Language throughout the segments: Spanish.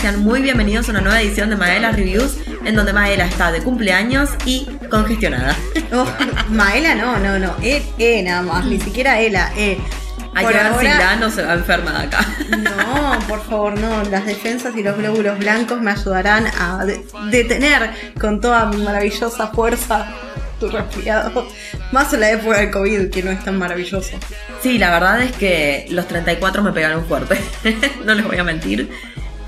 sean muy bienvenidos a una nueva edición de Maela Reviews, en donde Maela está de cumpleaños y congestionada. Oh, Maela no, no, no. E, e nada más, ni siquiera Ela, E. Hay Por que ver si ahora- la no se va enferma de acá. No, por favor, no. Las defensas y los glóbulos blancos me ayudarán a de- detener con toda mi maravillosa fuerza tu resfriado. Más en la época del COVID, que no es tan maravilloso. Sí, la verdad es que los 34 me pegaron fuerte, no les voy a mentir.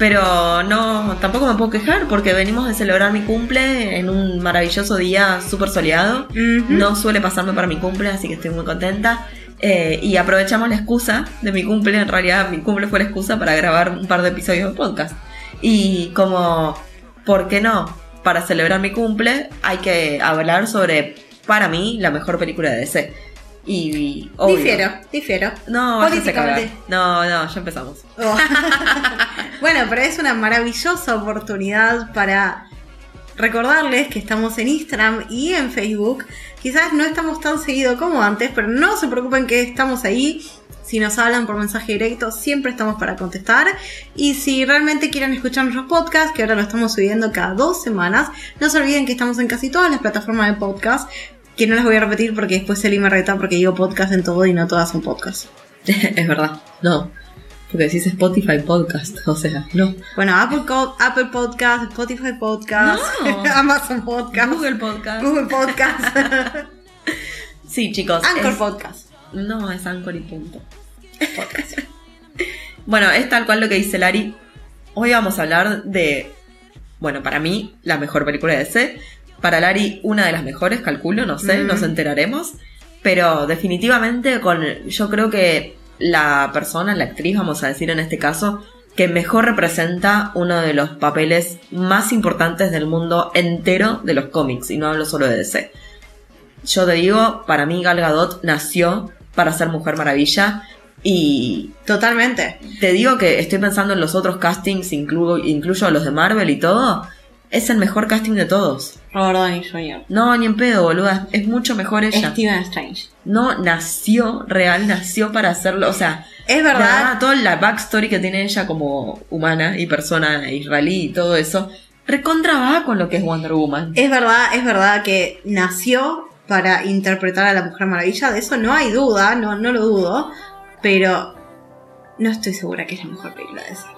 Pero no, tampoco me puedo quejar porque venimos de celebrar mi cumple en un maravilloso día súper soleado. No suele pasarme para mi cumple, así que estoy muy contenta. Eh, y aprovechamos la excusa de mi cumple, en realidad mi cumple fue la excusa para grabar un par de episodios de podcast. Y como, ¿por qué no? Para celebrar mi cumple hay que hablar sobre, para mí, la mejor película de DC. Y, obvio. Difiero, difiero. No, váyanse a. No, no, ya empezamos. Oh. bueno, pero es una maravillosa oportunidad para recordarles que estamos en Instagram y en Facebook. Quizás no estamos tan seguido como antes, pero no se preocupen que estamos ahí. Si nos hablan por mensaje directo, siempre estamos para contestar. Y si realmente quieren escuchar nuestros podcasts, que ahora lo estamos subiendo cada dos semanas, no se olviden que estamos en casi todas las plataformas de podcast. Que no las voy a repetir porque después Eli me reta porque digo podcast en todo y no todas son podcasts. es verdad, no. Porque decís Spotify Podcast, o sea, no. Bueno, Apple, Apple Podcast, Spotify Podcast, No. Amazon Podcast, Google Podcast. Google Podcast, Sí, chicos. Anchor es- Podcast. No, es Anchor y punto. Podcast. bueno, es tal cual lo que dice Lari. Hoy vamos a hablar de, bueno, para mí, la mejor película de DC. Para Lari, una de las mejores, calculo, no sé, Mm. nos enteraremos. Pero definitivamente con, yo creo que la persona, la actriz, vamos a decir en este caso, que mejor representa uno de los papeles más importantes del mundo entero de los cómics, y no hablo solo de DC. Yo te digo, para mí Gal Gadot nació para ser Mujer Maravilla y Totalmente. te digo que estoy pensando en los otros castings, incluyo, incluyo los de Marvel y todo, es el mejor casting de todos. Robert Downey Jr. No, ni en pedo, boluda, es mucho mejor ella. Steven Strange. No nació, real, nació para hacerlo, o sea, Es verdad. toda la backstory que tiene ella como humana y persona israelí y todo eso, recontra va con lo que es Wonder Woman. Es verdad, es verdad que nació para interpretar a la Mujer Maravilla, de eso no hay duda, no, no lo dudo, pero no estoy segura que es la mejor película de esa.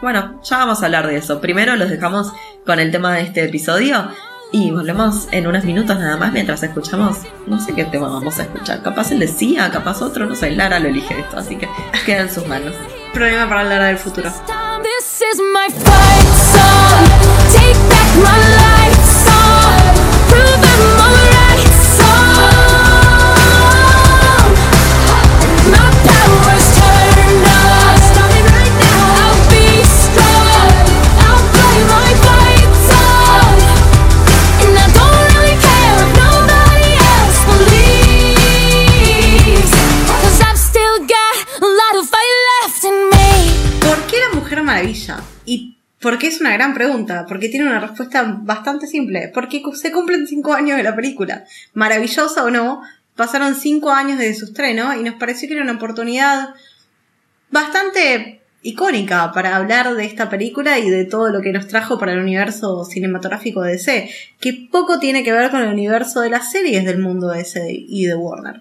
Bueno, ya vamos a hablar de eso. Primero los dejamos con el tema de este episodio y volvemos en unos minutos nada más mientras escuchamos, no sé qué tema vamos a escuchar, capaz el de Sia, capaz otro, no sé, Lara lo elige esto, así que queda en sus manos. Problema para hablar del futuro. This is my fight song. Take back my porque es una gran pregunta, porque tiene una respuesta bastante simple. Porque se cumplen cinco años de la película. Maravillosa o no, pasaron cinco años desde su estreno y nos pareció que era una oportunidad bastante icónica para hablar de esta película y de todo lo que nos trajo para el universo cinematográfico de DC, que poco tiene que ver con el universo de las series del mundo de DC y de Warner.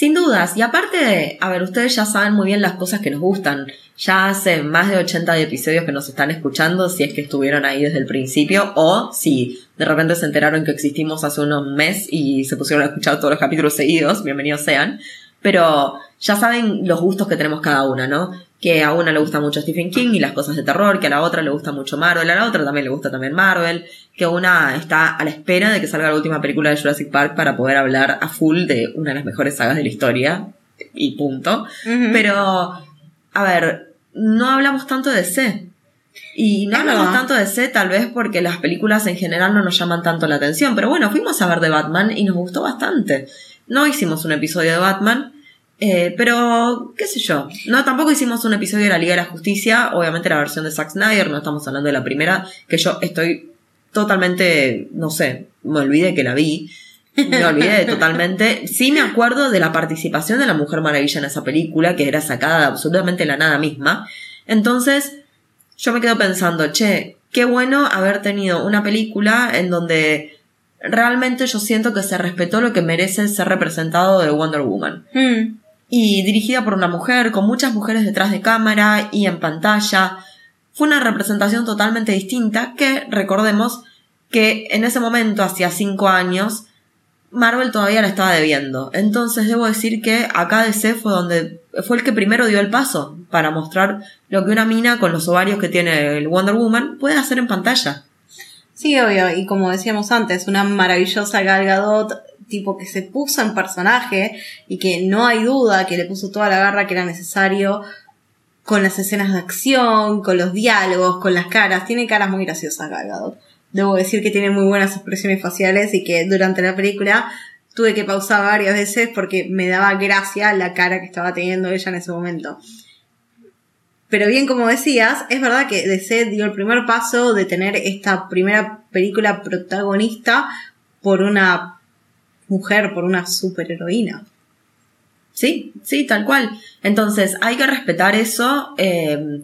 Sin dudas, y aparte de, a ver, ustedes ya saben muy bien las cosas que nos gustan. Ya hace más de 80 episodios que nos están escuchando, si es que estuvieron ahí desde el principio, o si de repente se enteraron que existimos hace unos meses y se pusieron a escuchar todos los capítulos seguidos, bienvenidos sean. Pero ya saben los gustos que tenemos cada una, ¿no? Que a una le gusta mucho Stephen King y las cosas de terror, que a la otra le gusta mucho Marvel, a la otra también le gusta también Marvel, que una está a la espera de que salga la última película de Jurassic Park para poder hablar a full de una de las mejores sagas de la historia, y punto. Pero, a ver, no hablamos tanto de C. Y no hablamos tanto de C tal vez porque las películas en general no nos llaman tanto la atención. Pero bueno, fuimos a ver de Batman y nos gustó bastante. No hicimos un episodio de Batman, eh, pero qué sé yo. No, tampoco hicimos un episodio de la Liga de la Justicia, obviamente la versión de Zack Snyder, no estamos hablando de la primera, que yo estoy totalmente, no sé, me olvidé que la vi. Me olvidé totalmente. Sí me acuerdo de la participación de la Mujer Maravilla en esa película, que era sacada de absolutamente la nada misma. Entonces, yo me quedo pensando, che, qué bueno haber tenido una película en donde realmente yo siento que se respetó lo que merece ser representado de Wonder Woman. Mm. Y dirigida por una mujer, con muchas mujeres detrás de cámara y en pantalla. Fue una representación totalmente distinta que, recordemos, que en ese momento, hacía cinco años, Marvel todavía la estaba debiendo. Entonces debo decir que acá DC fue donde fue el que primero dio el paso para mostrar lo que una mina con los ovarios que tiene el Wonder Woman puede hacer en pantalla. Sí, obvio, y como decíamos antes, una maravillosa Gal Gadot, tipo que se puso en personaje y que no hay duda que le puso toda la garra que era necesario con las escenas de acción, con los diálogos, con las caras. Tiene caras muy graciosas Gal Gadot. Debo decir que tiene muy buenas expresiones faciales y que durante la película tuve que pausar varias veces porque me daba gracia la cara que estaba teniendo ella en ese momento. Pero bien, como decías, es verdad que DC dio el primer paso de tener esta primera película protagonista por una mujer, por una superheroína. Sí, sí, tal cual. Entonces, hay que respetar eso. eh,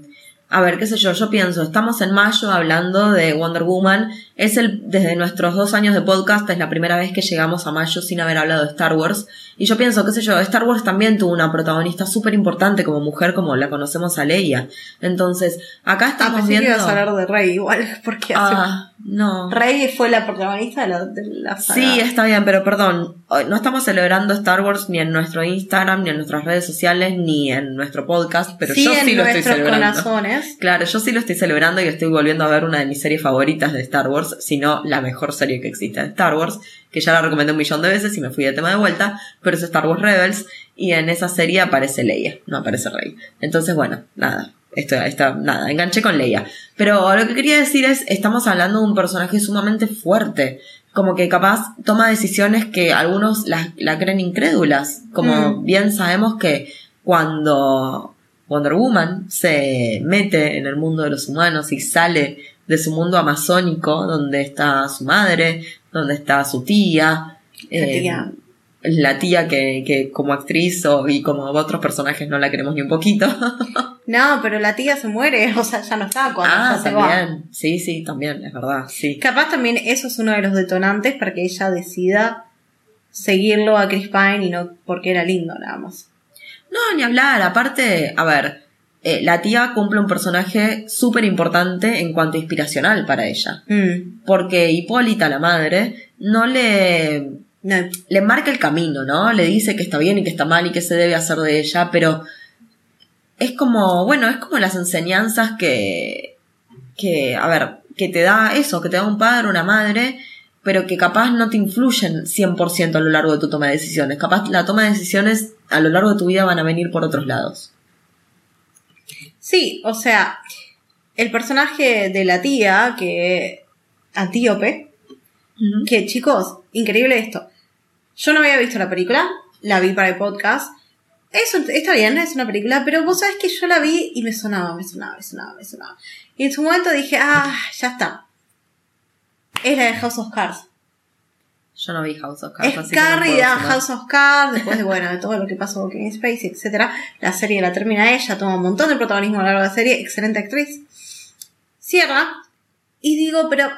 a ver, qué sé yo, yo pienso, estamos en mayo hablando de Wonder Woman. Es el, desde nuestros dos años de podcast, es la primera vez que llegamos a mayo sin haber hablado de Star Wars. Y yo pienso, qué sé yo, Star Wars también tuvo una protagonista súper importante como mujer, como la conocemos a Leia. Entonces, acá Ah, estamos que viendo. ibas a hablar de Rey igual, porque hace- Ah, no. Rey fue la protagonista de la, de la saga. Sí, está bien, pero perdón, no estamos celebrando Star Wars ni en nuestro Instagram, ni en nuestras redes sociales, ni en nuestro podcast, pero Sí, yo en sí lo estoy nuestros celebrando. corazones. Claro, yo sí lo estoy celebrando y estoy volviendo a ver una de mis series favoritas de Star Wars, si no la mejor serie que existe de Star Wars, que ya la recomendé un millón de veces y me fui de tema de vuelta, pero es Star Wars Rebels y en esa serie aparece Leia, no aparece Rey. Entonces, bueno, nada, esto, esta, nada, enganché con Leia. Pero lo que quería decir es, estamos hablando de un personaje sumamente fuerte, como que capaz toma decisiones que algunos la, la creen incrédulas, como Mm. bien sabemos que cuando Wonder Woman se mete en el mundo de los humanos y sale de su mundo amazónico, donde está su madre, donde está su tía. La eh, tía. la tía que, que como actriz o, y como otros personajes no la queremos ni un poquito. No, pero la tía se muere, o sea, ya no está cuando ah, ya se va. también. Sí, sí, también, es verdad, sí. Capaz también eso es uno de los detonantes para que ella decida seguirlo a Chris Pine y no porque era lindo nada más. No, ni hablar. Aparte, a ver, eh, la tía cumple un personaje súper importante en cuanto a inspiracional para ella. Mm. Porque Hipólita, la madre, no le, No, le marca el camino, ¿no? Le dice que está bien y que está mal y que se debe hacer de ella, pero es como, bueno, es como las enseñanzas que, que, a ver, que te da eso, que te da un padre, una madre, pero que capaz no te influyen 100% a lo largo de tu toma de decisiones. Capaz la toma de decisiones a lo largo de tu vida van a venir por otros lados. Sí, o sea, el personaje de la tía, que Antíope, que chicos, increíble esto. Yo no había visto la película, la vi para el podcast. Eso está bien, es una película, pero vos sabés que yo la vi y me sonaba, me sonaba, me sonaba, me sonaba. Y en su momento dije, ah, ya está. Es la de House of Cards. Yo no vi House of Cards, Es no Carrie opinar. House of Cards, después de, bueno, de todo lo que pasó con Kevin Spacey, etcétera. La serie la termina ella, toma un montón de protagonismo a lo largo de la serie, excelente actriz. Cierra, y digo, pero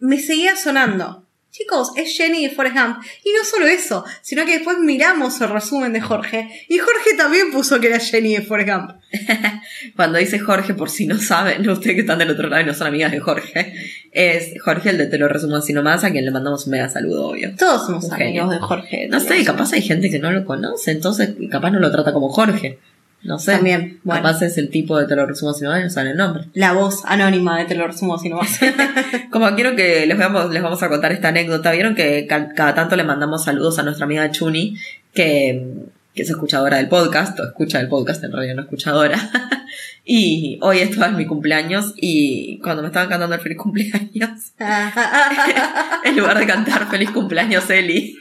me seguía sonando. Chicos, es Jenny de Forrest Gump. Y no solo eso, sino que después miramos el resumen de Jorge, y Jorge también puso que era Jenny de Forrest Gump. Cuando dice Jorge, por si no saben, ustedes que están del otro lado y no son amigas de Jorge, es Jorge el de Te lo resumo así nomás, a quien le mandamos un mega saludo, obvio. Todos somos Un amigos de Jorge. No sé, capaz hay gente que no lo conoce, entonces capaz no lo trata como Jorge. No sé. También, bueno. Capaz es el tipo de Te lo resumo nomás y no sabe el nombre. La voz anónima de Te lo resumo así nomás. Como quiero que les vamos, les vamos a contar esta anécdota. Vieron que ca- cada tanto le mandamos saludos a nuestra amiga Chuni, que, que es escuchadora del podcast, o escucha el podcast, en realidad no escuchadora. y hoy esto es mi cumpleaños y cuando me estaban cantando el feliz cumpleaños, en lugar de cantar feliz cumpleaños Eli,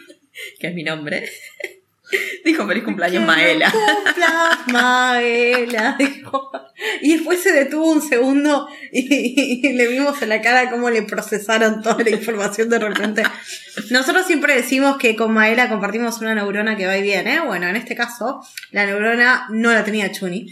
que es mi nombre, Dijo feliz cumpleaños Maela. cumplas, Maela, dijo. Y después se detuvo un segundo y, y le vimos en la cara cómo le procesaron toda la información de repente. Nosotros siempre decimos que con Maela compartimos una neurona que va y viene. Bueno, en este caso, la neurona no la tenía Chuni.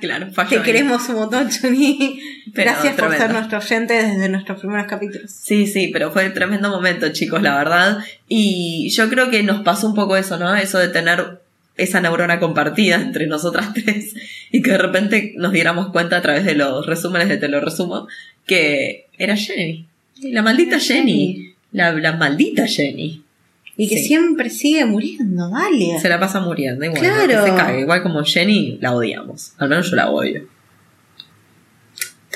claro, ahí. queremos un montón, Chuni. Pero Gracias por tremendo. ser nuestro oyente desde nuestros primeros capítulos. Sí, sí, pero fue un tremendo momento, chicos, la verdad. Y yo creo que nos pasó un poco eso, ¿no? Eso de tener esa neurona compartida entre nosotras tres y que de repente nos diéramos cuenta a través de los resúmenes de Te lo resumo que era Jenny. La maldita Jenny. Jenny. La, la maldita Jenny. Y que Sí. siempre sigue muriendo, dale. Se la pasa muriendo igual. Claro. Se. Igual como Jenny, la odiamos. Al menos yo la odio.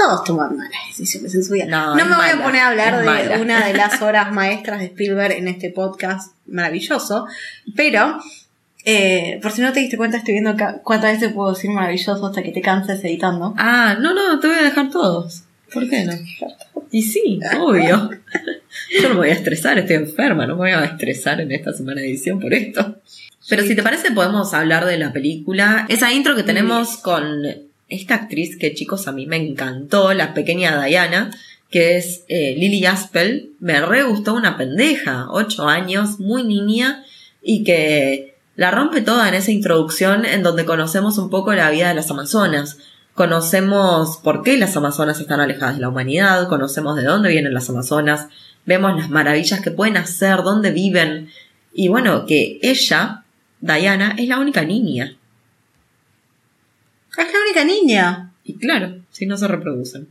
Todos toman malas decisiones en su vida. No, me voy a poner a hablar de mala. una de las obras maestras de Spielberg en este podcast maravilloso, pero eh, por si no te diste cuenta, estoy viendo cuántas veces puedo decir maravilloso hasta que te canses editando. Ah, no, no, te voy a dejar todos. ¿Por qué no? Y sí, obvio. Yo no me voy a estresar, estoy enferma, no me voy a estresar en esta semana de edición por esto. Pero si te parece, podemos hablar de la película. Esa intro que tenemos con esta actriz que, chicos, a mí me encantó, la pequeña Diana, que es eh, Lily Aspel. Me re gustó una pendeja, ocho años, muy niña, y que la rompe toda en esa introducción en donde conocemos un poco la vida de las Amazonas. Conocemos por qué las Amazonas están alejadas de la humanidad, conocemos de dónde vienen las Amazonas, vemos las maravillas que pueden hacer, dónde viven, y bueno, que ella, Diana, es la única niña. Es la única niña. Y claro, si no se reproducen.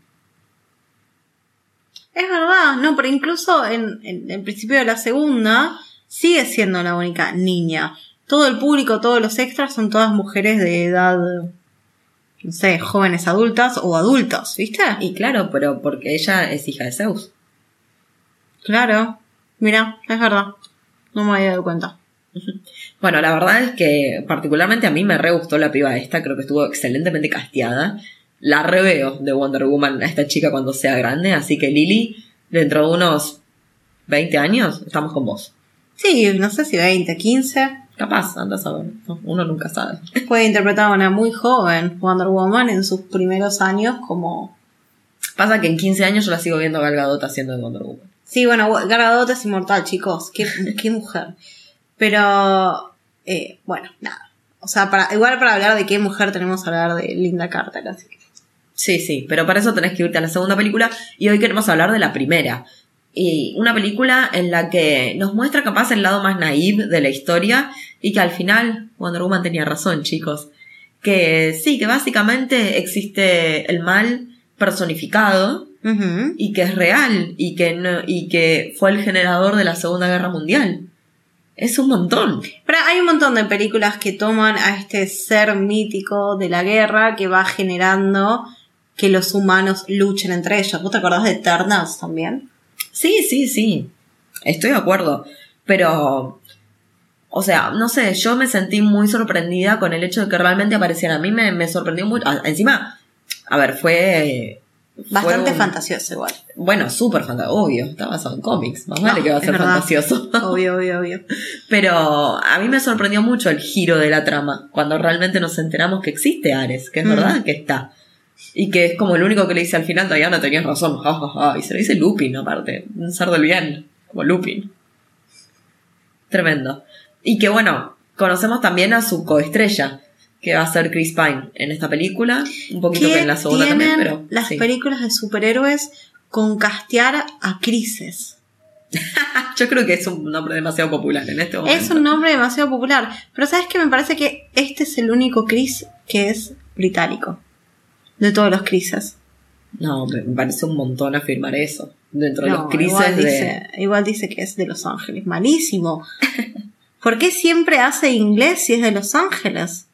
Es verdad, no, pero incluso en, en el principio de la segunda sigue siendo la única niña. Todo el público, todos los extras son todas mujeres de edad, no sé, jóvenes adultas o adultos, ¿viste? Y claro, pero porque ella es hija de Zeus. Claro, mira, es verdad. No me había dado cuenta. Bueno, la verdad es que particularmente a mí me re gustó la piba esta, creo que estuvo excelentemente casteada. La reveo de Wonder Woman a esta chica cuando sea grande, así que Lily, dentro de unos 20 años, estamos con vos. Sí, no sé si 20, 15. Capaz, andas a ver, no, uno nunca sabe. Puede interpretar a una muy joven Wonder Woman en sus primeros años como... Pasa que en 15 años yo la sigo viendo a Gal Gadot haciendo de Wonder Woman. Sí, bueno, Gal Gadot es inmortal, chicos. Qué, qué mujer. Pero, eh, bueno, nada. O sea, para, igual para hablar de qué mujer tenemos que hablar de Linda Carter, así que... Sí, sí, pero para eso tenés que irte a la segunda película y hoy queremos hablar de la primera. Y una película en la que nos muestra capaz el lado más naive de la historia y que al final Wonder Woman tenía razón, chicos. Que sí, que básicamente existe el mal personificado y que es real y que, no, y que fue el generador de la Segunda Guerra Mundial. Es un montón. Pero hay un montón de películas que toman a este ser mítico de la guerra que va generando que los humanos luchen entre ellos. ¿Vos te acordás de Eternals también? Sí, sí, sí. Estoy de acuerdo. Pero, o sea, no sé, yo me sentí muy sorprendida con el hecho de que realmente apareciera. A mí me, me sorprendió mucho. Ah, Encima, a ver, fue... Bastante fantasioso igual. Bueno, súper fantasioso. Obvio, está basado en cómics. Más vale que va a ser verdad. fantasioso. Obvio, obvio, obvio. Pero a mí me sorprendió mucho el giro de la trama. Cuando realmente nos enteramos que existe Ares. Que es Mm. verdad que está. Y que es como el único que le dice al final, Diana, tenías razón. ja, ja, ja", Y se lo dice Lupin, aparte. Un ser del bien. Como Lupin. Tremendo. Y que bueno, conocemos también a su coestrella, que va a ser Chris Pine en esta película. Un poquito que ¿Qué en la segunda también, pero. las sí. películas de superhéroes con castear a Crises? Yo creo que es un nombre demasiado popular en este momento. Es un nombre demasiado popular. Pero ¿sabes qué? Me parece que este es el único Chris que es británico. De todos los Crises. No, me parece un montón afirmar eso. Dentro de los crisis igual, de. igual dice que es de Los Ángeles. Malísimo. ¿Por qué siempre hace inglés si es de Los Ángeles?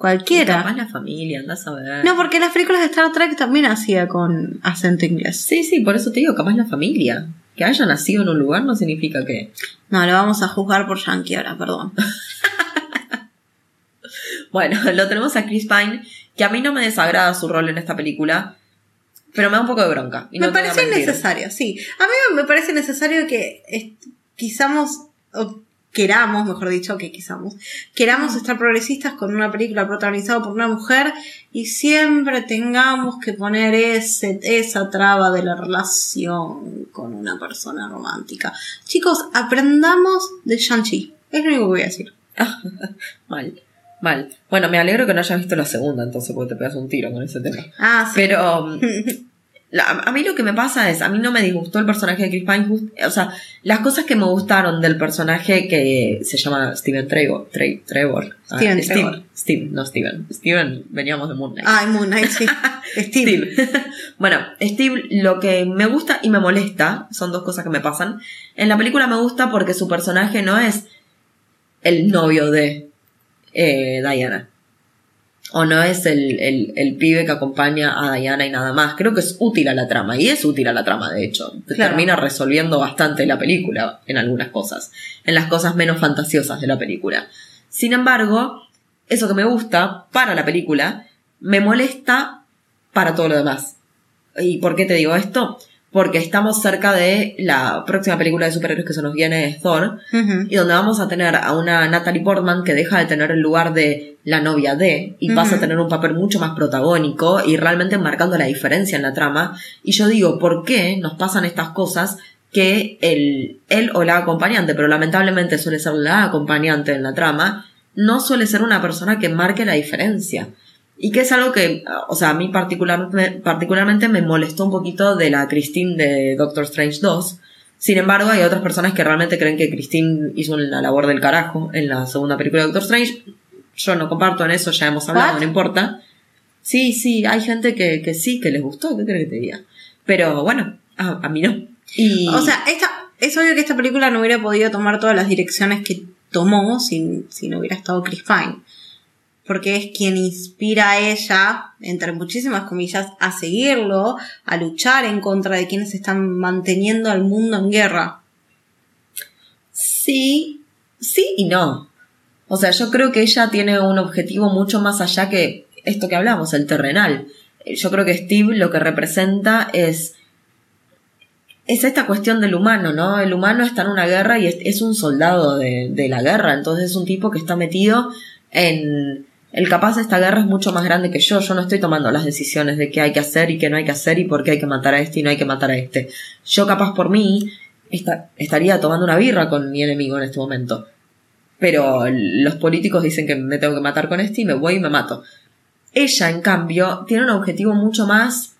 Capaz Cualquiera. la familia, andás a ver. No, porque las películas de Star Trek también hacía con acento inglés. Sí, sí, por eso te digo, capaz la familia. Que haya nacido en un lugar no significa que. No, lo vamos a juzgar por Yankee ahora, perdón. Bueno, lo tenemos a Chris Pine, que a mí no me desagrada su rol en esta película, pero me da un poco de bronca. y me parece innecesario, sí. A mí me parece necesario que quizamos, queramos, mejor dicho, que quizamos, queramos estar progresistas con una película protagonizada por una mujer y siempre tengamos que poner ese, esa traba de la relación con una persona romántica. Chicos, aprendamos de Shang-Chi. Es lo único que voy a decir. Mal, mal. Bueno, me alegro que no hayas visto la segunda, entonces, porque te pegas un tiro con ese tema. Ah, sí. Pero la- a mí lo que me pasa es, a mí no me disgustó el personaje de Chris Pine, just- o sea, las cosas que me gustaron del personaje que se llama Steven Trevor, Tre- Trevor. Ah, Steven Steve, Trevor. Steve, no Steven. Steven, veníamos de Moon Knight. Ay, Moon Knight, sí. Steve. Steve. bueno, Steve, lo que me gusta y me molesta, son dos cosas que me pasan. En la película me gusta porque su personaje no es el novio de eh, Diana. O no es el, el, el pibe que acompaña a Diana y nada más. Creo que es útil a la trama. Y es útil a la trama, de hecho. Claro. Termina resolviendo bastante la película en algunas cosas. En las cosas menos fantasiosas de la película. Sin embargo, eso que me gusta para la película, me molesta para todo lo demás. ¿Y por qué te digo esto? Porque estamos cerca de la próxima película de superhéroes que se nos viene, es Thor, y donde vamos a tener a una Natalie Portman que deja de tener el lugar de la novia de y pasa a tener un papel mucho más protagónico y realmente marcando la diferencia en la trama. Y yo digo, ¿por qué nos pasan estas cosas que el, él o la acompañante, pero lamentablemente suele ser la acompañante en la trama, no suele ser una persona que marque la diferencia? Y que es algo que, o sea, a mí particularmente, particularmente me molestó un poquito de la Christine de Doctor Strange 2. Sin embargo, hay otras personas que realmente creen que Christine hizo una labor del carajo en la segunda película de Doctor Strange. Yo no comparto en eso, ya hemos hablado, What? no importa. Sí, sí, hay gente que, que sí, que les gustó, ¿qué crees que te diga? Pero bueno, a, a mí no. Y, O sea, esta, es obvio que esta película no hubiera podido tomar todas las direcciones que tomó si, si no hubiera estado Chris Pine. Porque es quien inspira a ella, entre muchísimas comillas, a seguirlo, a luchar en contra de quienes están manteniendo al mundo en guerra. Sí, sí y no. O sea, yo creo que ella tiene un objetivo mucho más allá que esto que hablamos, el terrenal. Eh, Yo creo que Steve lo que representa es es esta cuestión del humano, ¿no? El humano está en una guerra y es, un soldado de la guerra, entonces es un tipo que está metido en... El capaz de esta guerra es mucho más grande que yo, yo no estoy tomando las decisiones de qué hay que hacer y qué no hay que hacer y por qué hay que matar a este y no hay que matar a este. Yo capaz por mí esta- estaría tomando una birra con mi enemigo en este momento. Pero los políticos dicen que me tengo que matar con este y me voy y me mato. Ella, en cambio, tiene un objetivo mucho más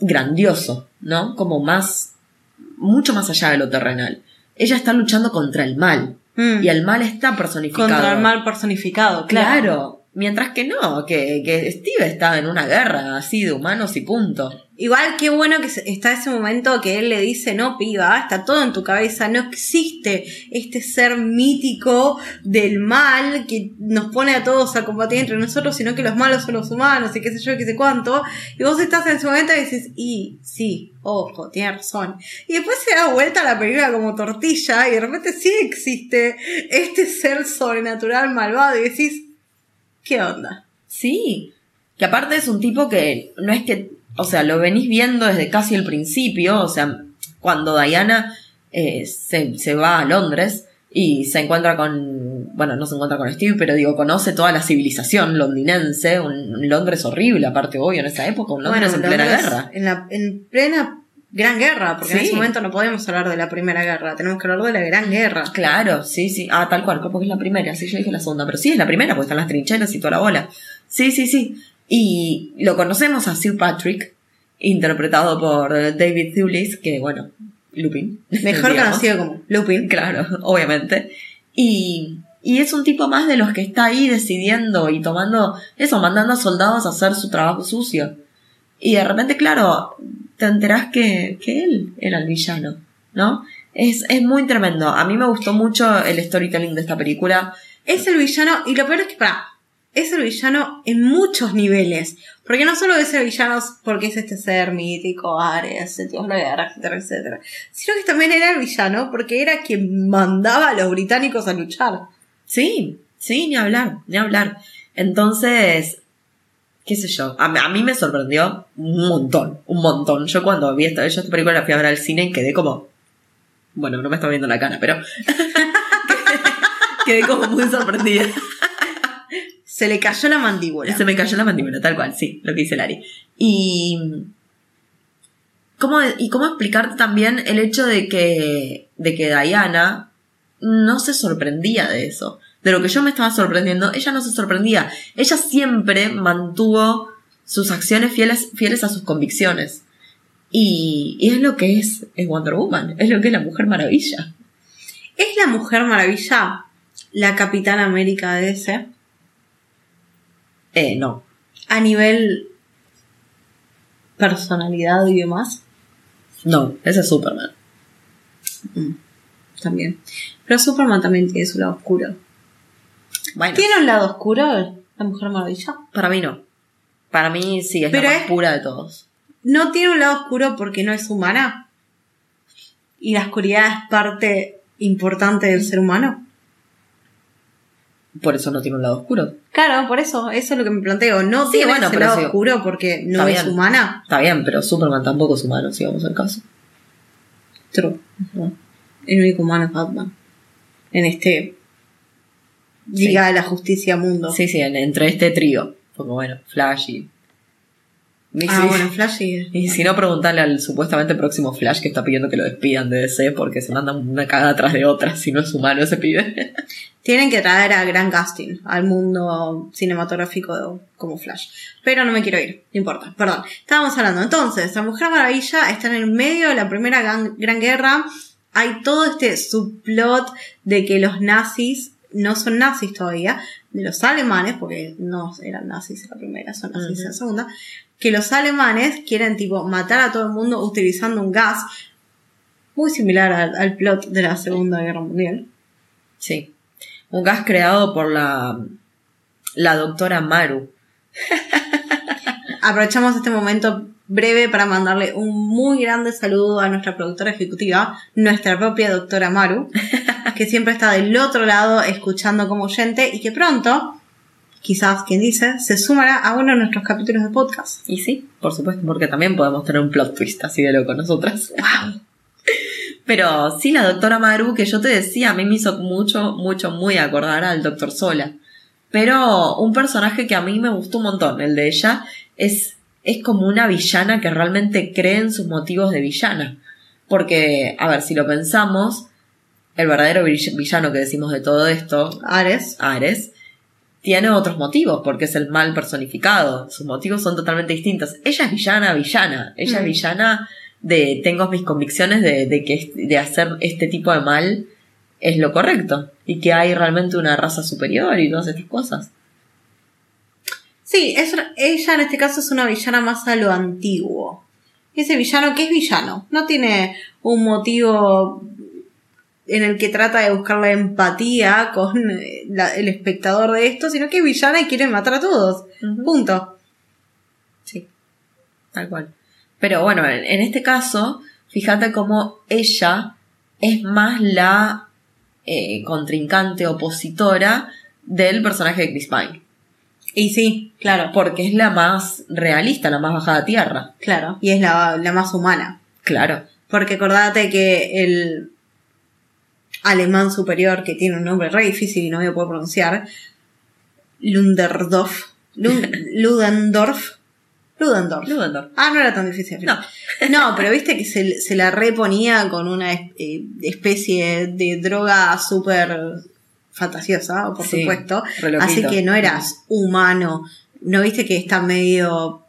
grandioso, ¿no? Como más, mucho más allá de lo terrenal. Ella está luchando contra el mal. Mm. Y el mal está personificado. Contra el mal personificado, claro. Claro. Mientras que no, que, que Steve está en una guerra así de humanos y punto. Igual qué bueno que está ese momento que él le dice, no, piba, está todo en tu cabeza, no existe este ser mítico del mal que nos pone a todos a combatir entre nosotros, sino que los malos son los humanos y qué sé yo, qué sé cuánto. Y vos estás en ese momento y dices, y sí, ojo, tiene razón. Y después se da vuelta la película como tortilla y de repente sí existe este ser sobrenatural malvado y decís, ¿qué onda? Sí. Que aparte es un tipo que no es que, o sea, lo venís viendo desde casi el principio, o sea, cuando Diana eh, se, se va a Londres y se encuentra con, bueno, no se encuentra con Steve, pero digo, conoce toda la civilización londinense, un, un Londres horrible, aparte obvio en esa época, un Londres en plena Londres guerra. En, la, en plena Gran Guerra, porque en ese momento no podemos hablar de la Primera Guerra, tenemos que hablar de la Gran Guerra. Claro, sí, sí. Ah, tal cual, porque es la primera, sí, yo dije la segunda, pero sí es la primera, porque están las trincheras y toda la bola. Sí, sí, sí. Y lo conocemos a Sir Patrick, interpretado por David Thewlis, que bueno, Lupin. Mejor digamos. conocido como Lupin. Claro, obviamente. Y, y es un tipo más de los que está ahí decidiendo y tomando eso, mandando a soldados a hacer su trabajo sucio. Y de repente, claro, te enterás que, que él era el villano, ¿no? Es, es muy tremendo. A mí me gustó mucho el storytelling de esta película. Es el villano, y lo peor es que, para, es el villano en muchos niveles. Porque no solo es el villano porque es este ser mítico, Ares, el dios guerra, etcétera, etcétera. Sino que también era el villano porque era quien mandaba a los británicos a luchar. Sí, sí, ni hablar, ni hablar. Entonces, qué sé yo, a, mí- a mí me sorprendió un montón, un montón. Yo cuando vi esta, yo esta película la fui a ver al cine y quedé como, bueno, no me está viendo la cara, pero Quedé como muy sorprendida. Se le cayó la mandíbula. Se me cayó la mandíbula, tal cual, sí, lo que dice Lari. Y. ¿Cómo, y cómo explicarte también el hecho de que, de que Diana no se sorprendía de eso. De lo que yo me estaba sorprendiendo, ella no se sorprendía. Ella siempre mantuvo sus acciones fieles, fieles a sus convicciones. Y, y es lo que es, es Wonder Woman, es lo que es la Mujer Maravilla. ¿Es la Mujer Maravilla la Capitana América de ese? Eh, no. A nivel personalidad y demás. No, ese es Superman. Mm, también. Pero Superman también tiene su lado oscuro. Bueno, ¿Tiene un lado oscuro la Mujer Maravilla? para mí no. Para mí sí, es Pero la más es- pura de todos. ¿No tiene un lado oscuro porque no es humana? ¿Y la oscuridad es parte importante del ser humano? Por eso no tiene un lado oscuro. Claro, por eso, eso es lo que me planteo. No Sí, tiene bueno, ese pero lado sí. oscuro porque no Está es bien. humana. Está bien, pero Superman tampoco es humano, si vamos al caso. True. El único humano es Batman. En este Liga de la Justicia Mundo. Sí, sí, en- entre este trío. Porque bueno, Flash y. y Ah, sí. bueno, Flash y... Y si no, preguntarle al supuestamente próximo Flash que está pidiendo que lo despidan de DC porque se mandan una cagada atrás de otra. Si no es humano ese pibe. Tienen que traer a Gran Casting al mundo cinematográfico como Flash. Pero no me quiero ir, no importa. Perdón. Estábamos hablando. Entonces, la Mujer Maravilla está en el medio de la Primera Gran, Gran Guerra. Hay todo este subplot de que los nazis no son nazis todavía, de los alemanes, porque no eran nazis en la primera, son nazis en la segunda, que los alemanes quieren tipo matar a todo el mundo utilizando un gas muy similar al, al plot de la Segunda Guerra Mundial. Sí. Un gas creado por la. La doctora Maru. Aprovechamos este momento breve para mandarle un muy grande saludo a nuestra productora ejecutiva, nuestra propia doctora Maru, que siempre está del otro lado escuchando como oyente y que pronto, quizás quien dice, se sumará a uno de nuestros capítulos de podcast. Y sí, por supuesto, porque también podemos tener un plot twist así de loco nosotras. ¡Wow! Pero sí, la doctora Maru, que yo te decía, a mí me hizo mucho, mucho, muy acordar al doctor Sola. Pero un personaje que a mí me gustó un montón, el de ella, es, es como una villana que realmente cree en sus motivos de villana. Porque, a ver, si lo pensamos, el verdadero vill- villano que decimos de todo esto, Ares. Ares, tiene otros motivos, porque es el mal personificado. Sus motivos son totalmente distintos. Ella es villana, villana. Ella Mm. es villana de tengo mis convicciones de, de que de hacer este tipo de mal es lo correcto. Y que hay realmente una raza superior y todas estas cosas. Sí, es una- ella en este caso es una villana más a lo antiguo. Ese villano que es villano, no tiene un motivo en el que trata de buscar la empatía con eh, la- el espectador de esto, sino que es villana y quiere matar a todos. Punto. Sí, tal cual. Pero bueno, en, en este caso, fíjate cómo ella es más la eh, contrincante opositora del personaje de Chris Pine. Y sí, claro, Porque es la más realista, la más bajada a tierra. claro. Y es la, la más humana. Claro. Porque acordate que el alemán superior, que tiene un nombre re difícil y no voy a poder pronunciar, Lunderdorf, Lund- Ludendorff, Ludendorff. Ludendorff. Ah, no era tan difícil. No. No, pero viste que se, se la reponía con una eh, especie de droga súper fantasiosa, por Sí, supuesto. Así que no eras humano. No viste que está medio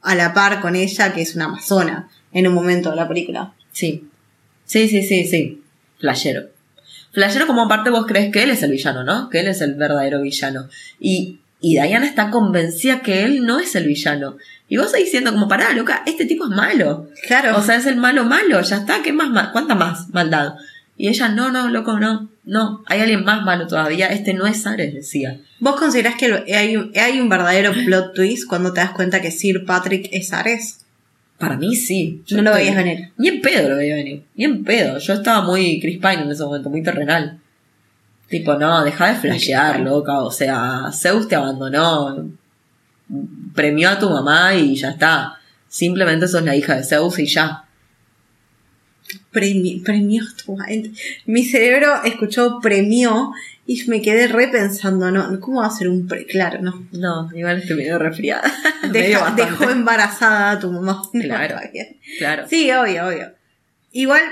a la par con ella, que es una amazona en un momento de la película. Sí. Sí, sí, sí, sí. Flashero. Flashero como aparte vos crees que él es el villano, ¿no? Que él es el verdadero villano. Y, y Diana está convencida que él no es el villano. Y vos ahí diciendo como, pará, loca, este tipo es malo. Claro. O sea, es el malo malo, ya está, ¿qué más? ¿Cuánta más maldad? Y ella, no, no, loco, no, no, hay alguien más malo todavía, este no es Ares, decía. ¿Vos considerás que hay un, hay un verdadero plot twist cuando te das cuenta que Sir Patrick es Ares? Para mí sí. Yo No lo estoy- veías venir. Ni en pedo lo veía venir. Ni en pedo. Yo estaba muy Chris Pine en ese momento, muy terrenal. Tipo, no, deja de flashear, loca. O sea, Zeus te abandonó. Premió a tu mamá y ya está. Simplemente sos la hija de Zeus y ya. Premio, en- mi cerebro escuchó premió y me quedé repensando, ¿no? ¿Cómo va a ser un pre? Claro, no. No, igual estoy medio resfriada. Deja- dejó embarazada a tu mamá. Claro. Claro. Sí, obvio, obvio. Igual,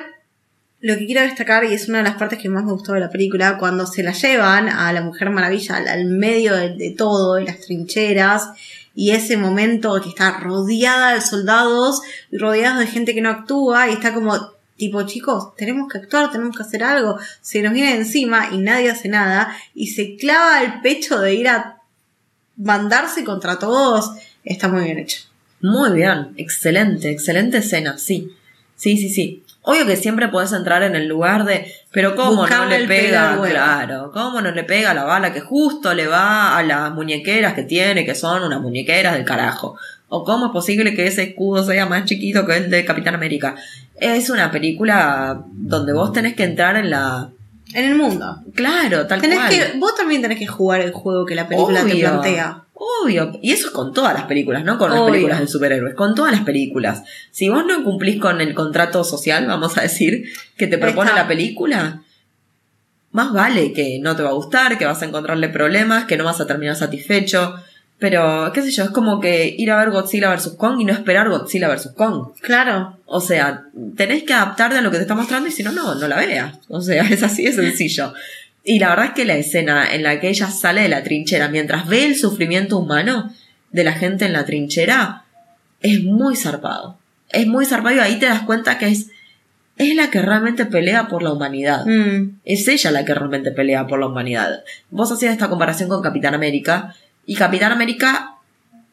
lo que quiero destacar, y es una de las partes que más me gustó de la película, cuando se la llevan a la Mujer Maravilla al, al medio de, de todo, de las trincheras, y ese momento que está rodeada de soldados, rodeada de gente que no actúa, y está como, tipo, chicos, tenemos que actuar, tenemos que hacer algo, se nos viene encima y nadie hace nada, y se clava el pecho de ir a mandarse contra todos, está muy bien hecho. Muy bien, excelente, excelente escena, sí. Sí, sí, sí. Obvio que siempre puedes entrar en el lugar de, pero cómo no le pega, huevo. claro, cómo no le pega la bala que justo le va a las muñequeras que tiene, que son unas muñequeras del carajo. O cómo es posible que ese escudo sea más chiquito que el de Capitán América. Es una película donde vos tenés que entrar en la... En el mundo. Claro, tal Tenés cual. que, vos también tenés que jugar el juego que la película te plantea. Obvio, y eso es con todas las películas, no con las Obvio. películas de superhéroes, con todas las películas. Si vos no cumplís con el contrato social, vamos a decir, que te propone está. la película, más vale que no te va a gustar, que vas a encontrarle problemas, que no vas a terminar satisfecho. Pero, qué sé yo, es como que ir a ver Godzilla vs. Kong y no esperar Godzilla vs. Kong. Claro. O sea, tenés que adaptarte a lo que te está mostrando y si no, no, no la veas. O sea, es así de sencillo. Y la verdad es que la escena en la que ella sale de la trinchera mientras ve el sufrimiento humano de la gente en la trinchera es muy zarpado. Es muy zarpado y ahí te das cuenta que es, es la que realmente pelea por la humanidad. Mm, Es ella la que realmente pelea por la humanidad. Vos hacías esta comparación con Capitán América y Capitán América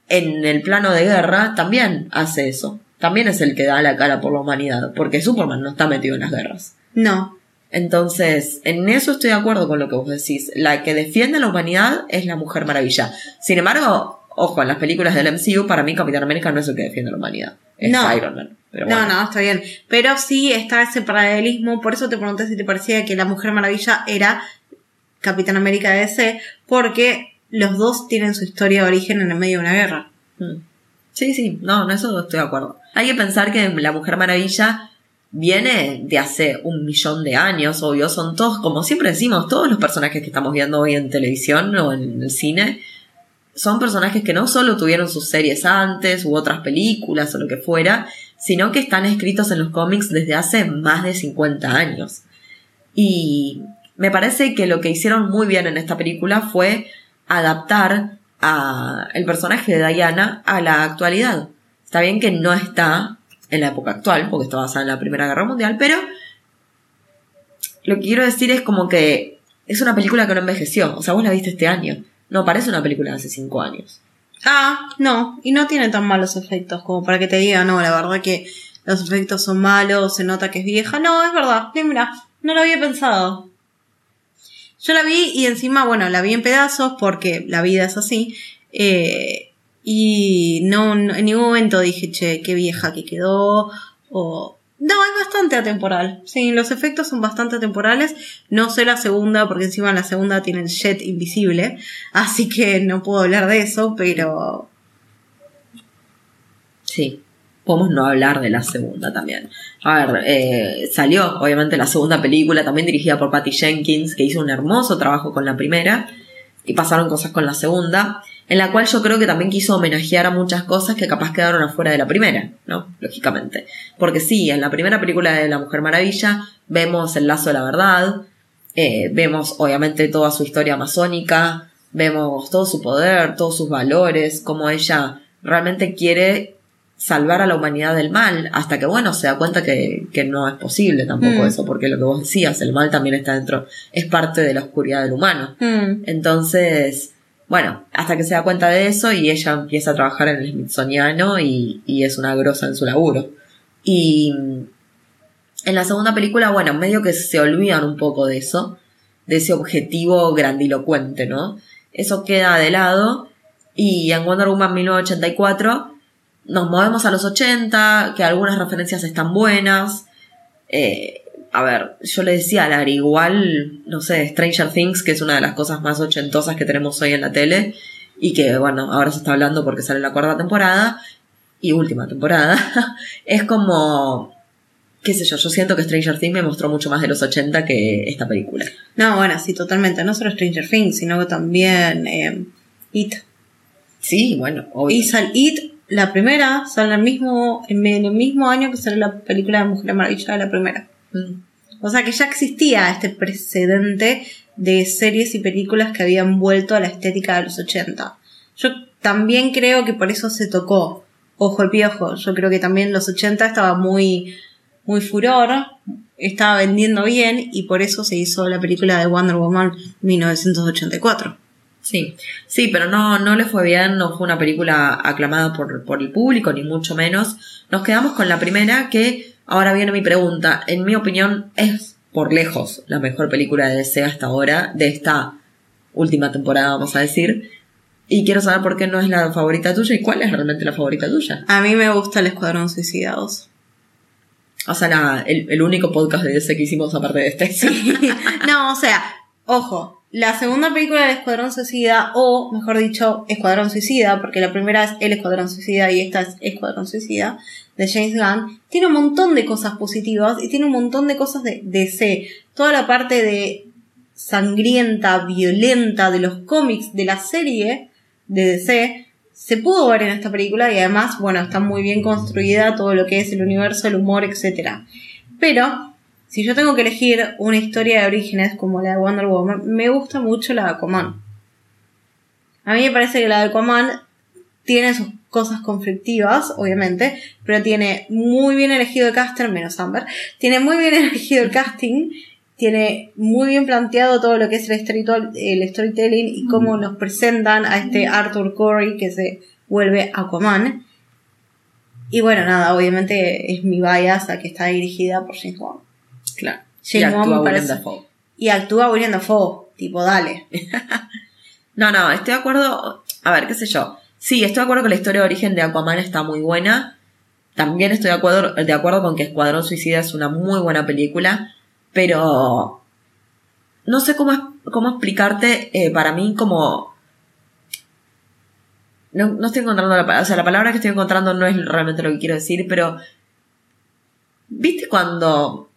en el plano de guerra también hace eso. También es el que da la cara por la humanidad, porque Superman no está metido en las guerras. no. Entonces, en eso estoy de acuerdo con lo que vos decís. La que defiende la humanidad es la Mujer Maravilla. Sin embargo, ojo, en las películas del MCU, para mí Capitán América no es el que defiende la humanidad. Es No. Iron Man. Pero no, no, está bien. Pero sí está ese paralelismo. Por eso te pregunté si te parecía que la Mujer Maravilla era Capitán América de DC. Porque los dos tienen su historia de origen en el medio de una guerra. Mm. Sí, sí, no, en eso estoy de acuerdo. Hay que pensar que la Mujer Maravilla viene de hace un millón de años, obvio, son todos, como siempre decimos, todos los personajes que estamos viendo hoy en televisión o en el cine, son personajes que no solo tuvieron sus series antes u otras películas o lo que fuera, sino que están escritos en los cómics desde hace más de 50 años. Y me parece que lo que hicieron muy bien en esta película fue adaptar a el personaje de Diana a la actualidad. Está bien que no está en la época actual, porque está basada en la Primera Guerra Mundial, pero lo que quiero decir es como que es una película que no envejeció. O sea, vos la viste este año. No, parece una película de hace cinco años. Ah, no. Y no tiene tan malos efectos como para que te diga, no, la verdad que los efectos son malos, se nota que es vieja. No, es verdad. Mira, no lo había pensado. Yo la vi y encima, bueno, la vi en pedazos porque la vida es así. Eh, y no, en ningún momento dije, che, qué vieja que quedó. O. No, es bastante atemporal. Sí, los efectos son bastante atemporales. No sé la segunda, porque encima la segunda tiene el jet invisible. Así que no puedo hablar de eso, pero. Sí. Podemos no hablar de la segunda también. A ver, eh, salió obviamente la segunda película, también dirigida por Patty Jenkins, que hizo un hermoso trabajo con la primera, y pasaron cosas con la segunda, en la cual yo creo que también quiso homenajear a muchas cosas que capaz quedaron afuera de la primera, ¿no? Lógicamente. Porque sí, en la primera película de La Mujer Maravilla vemos el lazo de la verdad, eh, vemos obviamente toda su historia amazónica, vemos todo su poder, todos sus valores, cómo ella realmente quiere salvar a la humanidad del mal, hasta que bueno, se da cuenta que, que no es posible tampoco Mm. eso, porque lo que vos decías, el mal también está dentro, es parte de la oscuridad del humano. mm, Entonces, bueno, hasta que se da cuenta de eso y ella empieza a trabajar en el Smithsoniano y, y es una grosa en su laburo. Y en la segunda película, bueno, medio que se olvidan un poco de eso, de ese objetivo grandilocuente, ¿no? Eso queda de lado y en Wonder Woman 1984 nos movemos a los 80, que algunas referencias están buenas. Eh, a ver, yo le decía a Lari, igual, no sé, Stranger Things, que es una de las cosas más ochentosas que tenemos hoy en la tele, y que, bueno, ahora se está hablando porque sale la cuarta temporada, y última temporada, es como qué sé yo, yo siento que Stranger Things me mostró mucho más de los 80 que esta película. No, bueno, sí, totalmente. No solo Stranger Things, sino que también eh, It. Sí, bueno, obvio. Y sal It, la primera, sale el mismo, en el mismo año que sale la película de Mujer Maravilla de la primera. Mm. O sea que ya existía este precedente de series y películas que habían vuelto a la estética de los 80. Yo también creo que por eso se tocó Ojo el Piojo. Yo creo que también los 80 estaba muy, muy furor, estaba vendiendo bien y por eso se hizo la película de Wonder Woman 1984. Sí, sí, pero no, no le fue bien, no fue una película aclamada por, por el público, ni mucho menos. Nos quedamos con la primera, que ahora viene mi pregunta. En mi opinión, es por lejos la mejor película de DC hasta ahora, de esta última temporada, vamos a decir. Y quiero saber por qué no es la favorita tuya y cuál es realmente la favorita tuya. A mí me gusta el Escuadrón Suicida 2. O sea, la- el, el único podcast de DC que hicimos aparte de este. no, o sea, ojo, la segunda película del Escuadrón Suicida, o mejor dicho, Escuadrón Suicida, porque la primera es El Escuadrón Suicida y esta es Escuadrón Suicida, de James Gunn, tiene un montón de cosas positivas y tiene un montón de cosas de DC. Toda la parte de sangrienta, violenta de los cómics de la serie de DC se pudo ver en esta película y además, bueno, está muy bien construida todo lo que es el universo, el humor, etc. Pero, si yo tengo que elegir una historia de orígenes como la de Wonder Woman, me gusta mucho la de Aquaman. A mí me parece que la de Aquaman tiene sus cosas conflictivas, obviamente, pero tiene muy bien elegido el caster, menos Amber, tiene muy bien elegido el casting, tiene muy bien planteado todo lo que es el, storytell- el storytelling y cómo nos presentan a este Arthur Curry que se vuelve Aquaman. Y bueno, nada, obviamente es mi bias a que está dirigida por James Wan. Claro. Y actúa Wan me Willem parece- Dafoe. Y actúa William Dafoe, tipo, dale. No, no, estoy de acuerdo. A ver, qué sé yo. Sí, estoy de acuerdo que la historia de origen de Aquaman está muy buena. También estoy de acuerdo, de acuerdo con que Escuadrón Suicida es una muy buena película. Pero no sé cómo, cómo explicarte eh, para mí como... No, no estoy encontrando la palabra, o sea, la palabra que estoy encontrando no es realmente lo que quiero decir, pero... ¿Viste cuando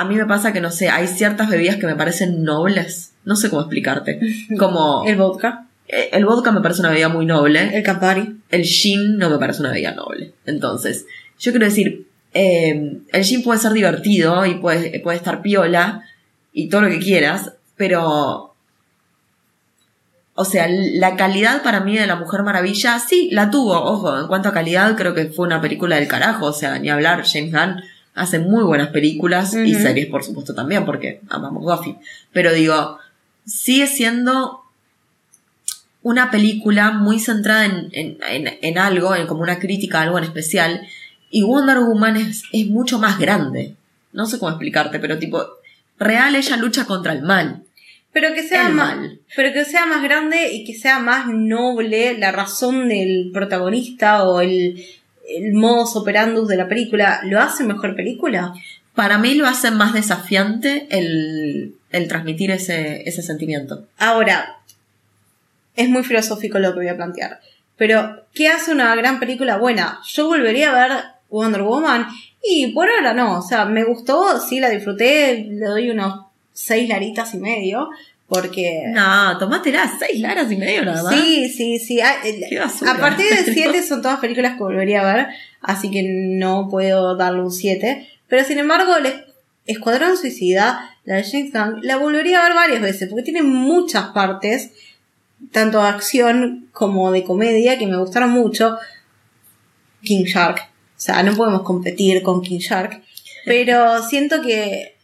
a mí me pasa que, no sé, hay ciertas bebidas que me parecen nobles? No sé cómo explicarte. Como... El vodka, Eh, El vodka me parece una bebida muy noble. el Campari. El gin no me parece una bebida noble. Entonces, yo quiero decir, eh, el gin puede ser divertido y puede, puede estar piola y todo lo que quieras, pero... O sea, la calidad para mí de La Mujer Maravilla, sí, la tuvo, ojo, en cuanto a calidad creo que fue una película del carajo, o sea, ni hablar, James Gunn hace muy buenas películas y series, por supuesto, también, porque amamos Buffy. Pero digo, sigue siendo una película muy centrada en, en, en- en algo, en como una crítica a algo en especial, y Wonder Woman es, es mucho más grande. No sé cómo explicarte, pero tipo, real ella lucha contra el mal. Pero que sea El más, mal. pero que sea más grande y que sea más noble la razón del protagonista o el, el modus operandus de la película, ¿lo hace mejor película? Para mí lo hace más desafiante el, el transmitir ese, ese sentimiento. Ahora, es muy filosófico lo que voy a plantear. Pero, ¿qué hace una gran película buena? Yo volvería a ver Wonder Woman y por ahora no. O sea, me gustó, sí la disfruté, le doy unos seis laritas y medio. Porque. No, tomátela, seis laras y medio nada más. Sí, sí, sí. A, el- Qué basura. a partir de 7 son todas películas que volvería a ver, así que no puedo darle un 7. Pero sin embargo, el Es- Escuadrón Suicida, la de James Gunn, la volvería a ver varias veces, porque tiene muchas partes, tanto de acción como de comedia, que me gustaron mucho. King Shark. O sea, no podemos competir con King Shark. Pero siento que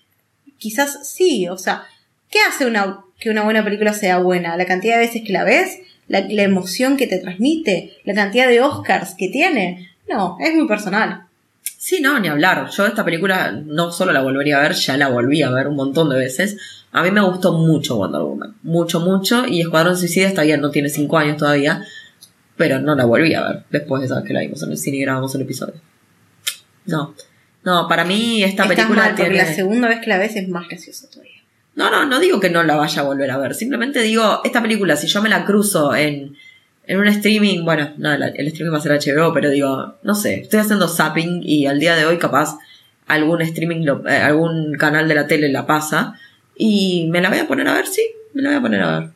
quizás sí, o sea, ¿qué hace una, que una buena película sea buena? La cantidad de veces que la ves, la, la emoción que te transmite, la cantidad de Oscars que tiene. No, es muy personal. Sí, no, ni hablar. Yo esta película no solo la volvería a ver, ya la volví a ver un montón de veces. A mí me gustó mucho Wonder Woman. Mucho, mucho. Y Escuadrón Suicida está bien, no tiene cinco años todavía. Pero no la volví a ver después de esa vez que la vimos en el cine y grabamos el episodio. No. No, para mí esta Estás película mal, tiene... la segunda vez que la ves es más graciosa todavía. No, no, no digo que no la vaya a volver a ver. Simplemente digo, esta película, si yo me la cruzo en, en un streaming, bueno, no, el streaming va a ser HBO, pero digo, no sé, estoy haciendo zapping y al día de hoy capaz algún streaming, lo- eh, algún canal de la tele la pasa. Y me la voy a poner a ver, sí, me la voy a poner a ver.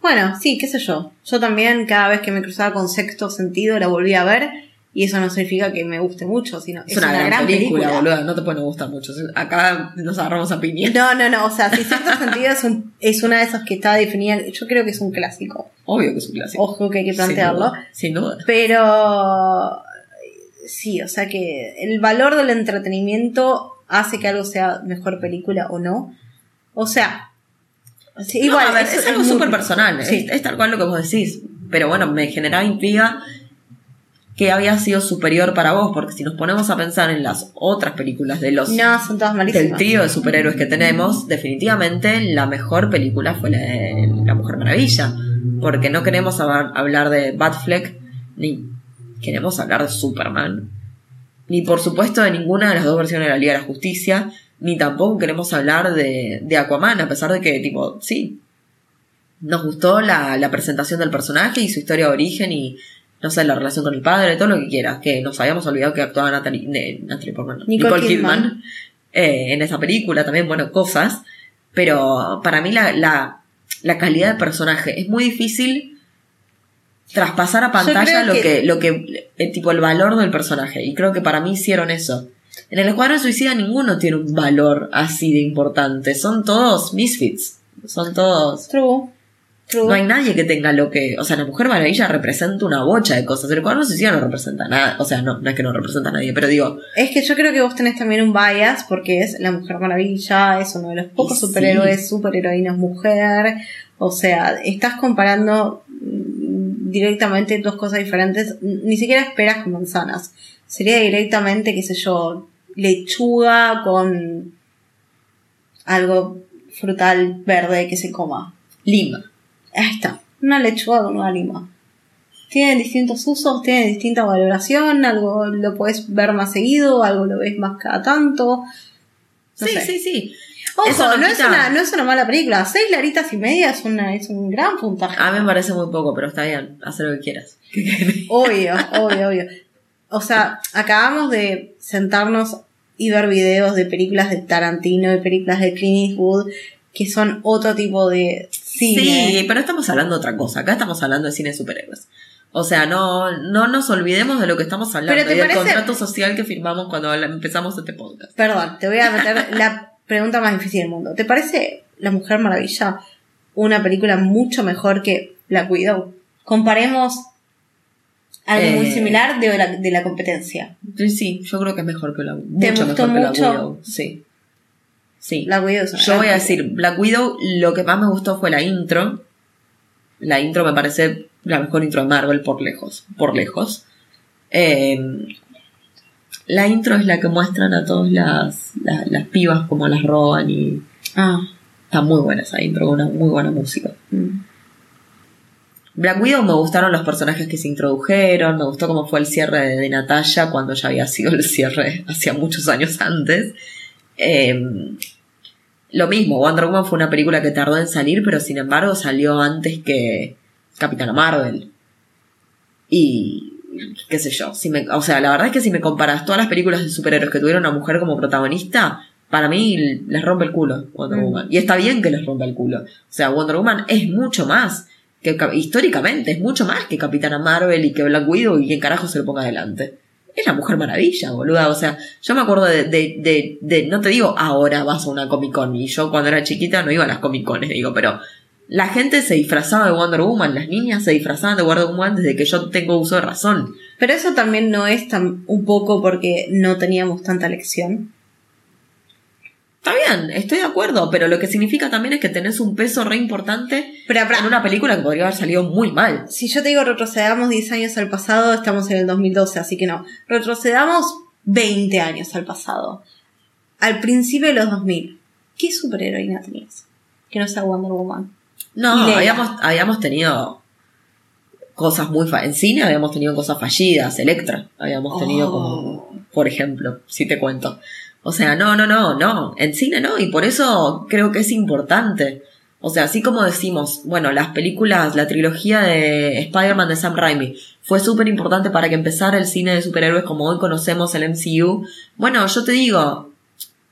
Bueno, sí, qué sé yo. Yo también cada vez que me cruzaba con sexto sentido la volví a ver y eso no significa que me guste mucho, sino Es, una, gran, película, boluda, no te puede gustar mucho. Acá nos agarramos a piña. No, no, no, o sea, si sexto sentido es, un, es una de esas que está definida, yo creo que es un clásico. Obvio que es un clásico. Ojo que hay que Sin plantearlo. duda, Sin duda. Pero sí, o sea que el valor del entretenimiento hace que algo sea mejor película o no. O sea, sí, No, igual a ver, eso es algo súper personal. Sí. Es, es tal cual lo que vos decís. Pero bueno, me generaba intriga que había sido superior para vos, porque si nos ponemos a pensar en las otras películas de los No, son todas del malísimas. trío de superhéroes que tenemos, definitivamente la mejor película fue la de La Mujer Maravilla. Porque no queremos hab- hablar de Batfleck, ni queremos hablar de Superman, ni por supuesto de ninguna de las dos versiones de la Liga de la Justicia, ni tampoco queremos hablar de, de Aquaman, a pesar de que, tipo, sí, nos gustó la, la presentación del personaje y su historia de origen y, no sé, la relación con el padre, todo lo que quieras, que nos habíamos olvidado que actuaba Natalie, de- Natalie Portman, Nicole Nicole, Kidman, Kidman. eh, en esa película también, bueno, cosas, pero para mí la, la, la calidad de personaje es muy difícil traspasar a pantalla lo que- que, lo que, eh, tipo el valor del personaje, y creo que para mí hicieron eso. En el Escuadrón Suicida ninguno tiene un valor así de importante, son todos misfits, son todos... True. True. No hay nadie que tenga lo que. O sea, la Mujer Maravilla representa una bocha de cosas. El cuadro suicida no representa nada. O sea, no, no es que no representa a nadie, pero digo. Es que yo creo que vos tenés también un bias porque es la Mujer Maravilla, es uno de los pocos Y sí. superhéroes, superheroínas mujer. O sea, estás comparando directamente dos cosas diferentes. Ni siquiera esperas con manzanas. Sería directamente, qué sé yo, lechuga con algo frutal verde que se coma. Lima. Ahí está, una lechuga con una lima. Tienen distintos usos, tienen distinta valoración, algo lo puedes ver más seguido, algo lo ves más cada tanto. No sí, sé. sí, sí. Ojo, Eso no, es quita- una, no es una mala película. Seis laritas y media es, una, es un gran puntaje. A mí me parece muy poco, pero está bien. Haz lo que quieras. Obvio, obvio, obvio. O sea, acabamos de sentarnos y ver videos de películas de Tarantino y películas de Clint Eastwood que son otro tipo de cine. Sí, pero estamos hablando de otra cosa. Acá estamos hablando de cine de superhéroes. O sea, no, no nos olvidemos de lo que estamos hablando te y del contrato social que firmamos cuando empezamos este podcast. Perdón, te voy a meter la pregunta más difícil del mundo. ¿Te parece La Mujer Maravilla una película mucho mejor que Black Widow? Comparemos algo muy Eh. similar de la, de la competencia. Sí, yo creo que es mejor que la ¿Te mucho gustó mejor que mucho? la Widow. Sí. Sí. Black Widow es una Yo voy a decir, Black Widow, lo que más me gustó fue la intro. La intro me parece la mejor intro de Marvel por lejos. Por lejos. Eh, la intro es la que muestran a todas las, las, las pibas como las roban y Ah, está muy buena esa intro, una muy buena música. mm. Black Widow me gustaron los personajes que se introdujeron, me gustó cómo fue el cierre de, de Natalia cuando ya había sido el cierre hacía muchos años antes. Eh, lo mismo, Wonder Woman fue una película que tardó en salir, pero sin embargo salió antes que Capitana Marvel. Y qué sé yo, si me, o sea, la verdad es que si me comparas todas las películas de superhéroes que tuvieron una mujer como protagonista, para mí les rompe el culo Wonder Mm. Woman. Y está bien que les rompa el culo. O sea, Wonder Woman es mucho más que históricamente es mucho más que Capitana Marvel y que Black Widow y quien carajo se lo ponga adelante. Es la Mujer Maravilla, boluda. O sea, yo me acuerdo de, de, de, de- no te digo ahora vas a una Comic Con y yo cuando era chiquita no iba a las Comic Cones, digo, pero la gente se disfrazaba de Wonder Woman, las niñas se disfrazaban de Wonder Woman desde que yo tengo uso de razón. Pero eso también no es tan un poco porque no teníamos tanta lección. Está bien, estoy de acuerdo, pero lo que significa también es que tenés un peso re importante Pero, pero, en una película que podría haber salido muy mal. si yo te digo retrocedamos 10 años al pasado, estamos en el 2012, así que no. Retrocedamos 20 años al pasado. Al principio de los 2000. ¿Qué superheroína tenías? Que no sea Wonder Woman. No, habíamos, habíamos tenido cosas muy en cine habíamos tenido cosas fallidas, Electra, habíamos tenido Oh. como, por ejemplo, si te cuento. O sea, no, no, no, no, en cine no, y por eso creo que es importante. O sea, así como decimos, bueno, las películas, la trilogía de Spider-Man de Sam Raimi fue súper importante para que empezara el cine de superhéroes como hoy conocemos el MCU. Bueno, yo te digo,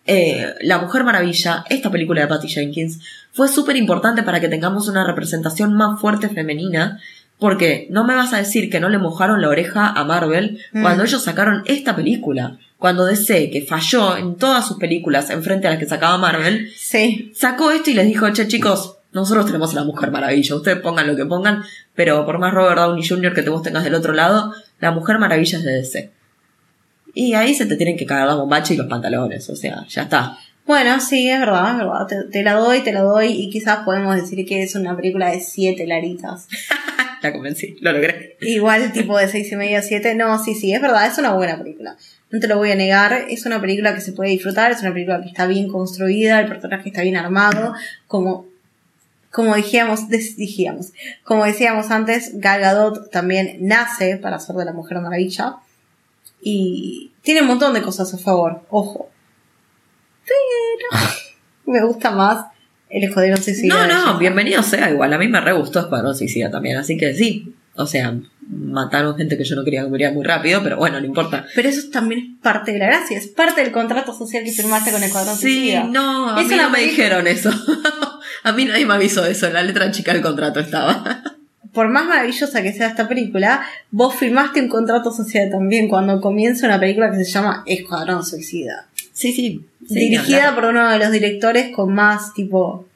eh, La Mujer Maravilla, esta película de Patty Jenkins, fue súper importante para que tengamos una representación más fuerte femenina. Porque no me vas a decir que no le mojaron la oreja a Marvel Mm. cuando ellos sacaron esta película. Cuando DC, que falló en todas sus películas en frente a las que sacaba Marvel, Sí. sacó esto y les dijo, che chicos, nosotros tenemos a la Mujer Maravilla, ustedes pongan lo que pongan, pero por más Robert Downey Jr. que te vos tengas del otro lado, la Mujer Maravilla es de DC. Y ahí se te tienen que cagar la bombacha y los pantalones, o sea, ya está. Bueno, sí, es verdad, es verdad. Te, te la doy, te la doy. Y quizás podemos decir que es una película de siete laritas. La convencí, lo logré. Igual tipo de seis y media, siete. No, sí, sí, es verdad, es una buena película. No te lo voy a negar. Es una película que se puede disfrutar, es una película que está bien construida, el personaje está bien armado. Como, como dijíamos, dijíamos, como decíamos antes, Gal Gadot también nace para ser de la Mujer Maravilla. Y tiene un montón de cosas a favor, ojo. Pero me gusta más el escuadrón suicida. No, no, bienvenido sea, igual a mí me re gustó Escuadrón Suicida también, así que sí. O sea, mataron gente que yo no quería que muriera muy rápido, pero bueno, no importa. Pero eso también es parte de la gracia, es parte del contrato social que firmaste con el cuadrón Sí, suicida. no, a mí no me dijeron eso. a mí nadie me avisó eso, en la letra chica del contrato estaba. Por más maravillosa que sea esta película, vos firmaste un contrato social también cuando comienza una película que se llama Escuadrón Suicida. Sí, sí. dirigida claro. por uno de los directores con más tipo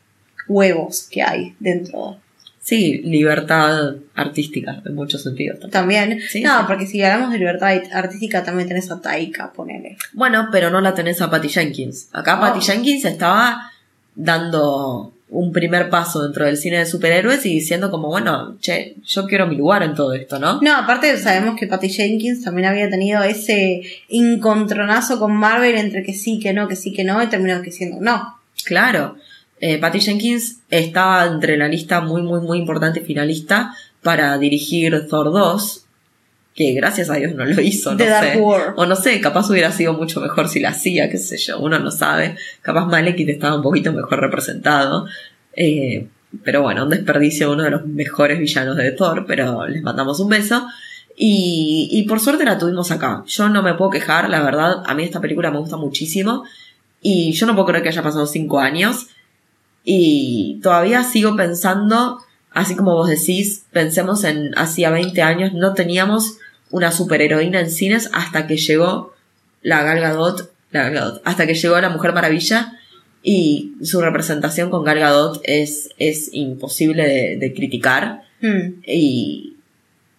huevos que hay dentro. Sí, libertad artística, en muchos sentidos. también. También. Sí, no, sí. porque si hablamos de libertad artística también tenés a Taika, ponele. Bueno, pero no la tenés a Patty Jenkins. Acá Oh. Patty Jenkins estaba dando un primer paso dentro del cine de superhéroes y diciendo como, bueno, che, yo quiero mi lugar en todo esto, ¿no? No, aparte sabemos que Patty Jenkins también había tenido ese encontronazo con Marvel entre que sí, que no, que sí, que no, y terminó que siendo no. Claro. Eh, Patty Jenkins estaba entre la lista muy, muy, muy importante finalista para dirigir Thor 2, que gracias a Dios no lo hizo, no The Dark sé. World. O no sé, capaz hubiera sido mucho mejor si la hacía, qué sé yo, uno no sabe. Capaz Malekith estaba un poquito mejor representado. Eh, pero bueno, un desperdicio uno de los mejores villanos de Thor, pero les mandamos un beso. Y, y por suerte la tuvimos acá. Yo no me puedo quejar, la verdad, a mí esta película me gusta muchísimo. Y yo no puedo creer que haya pasado cinco años. Y todavía sigo pensando, así como vos decís, pensemos en hacía 20 años, no teníamos una superheroína en cines hasta que llegó la Gal Gadot, la Gal Gadot, hasta que llegó la Mujer Maravilla y su representación con Gal Gadot es, es imposible de, de criticar Hmm. y,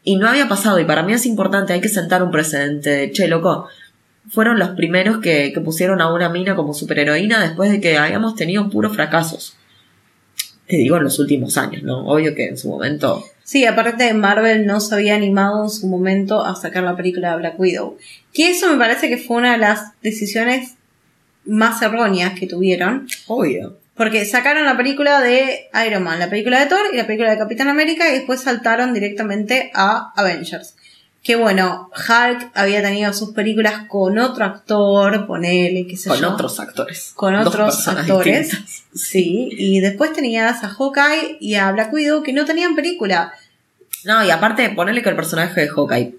y no había pasado y para mí es importante, hay que sentar un precedente de, che, loco, fueron los primeros que, que pusieron a una mina como superheroína después de que habíamos tenido puros fracasos. Te digo en los últimos años, ¿no? Obvio que en su momento... Sí, aparte de Marvel no se había animado en su momento a sacar la película de Black Widow. Que eso me parece que fue una de las decisiones más erróneas que tuvieron. Obvio. Porque sacaron la película de Iron Man, la película de Thor y la película de Capitán América y después saltaron directamente a Avengers. Que bueno, Hulk había tenido sus películas con otro actor, ponele, qué sé Con yo. otros actores. Con otros actores. distintas. Sí, y después tenías a Hawkeye y a Black Widow que no tenían película. No, y aparte, ponerle que el personaje de Hawkeye,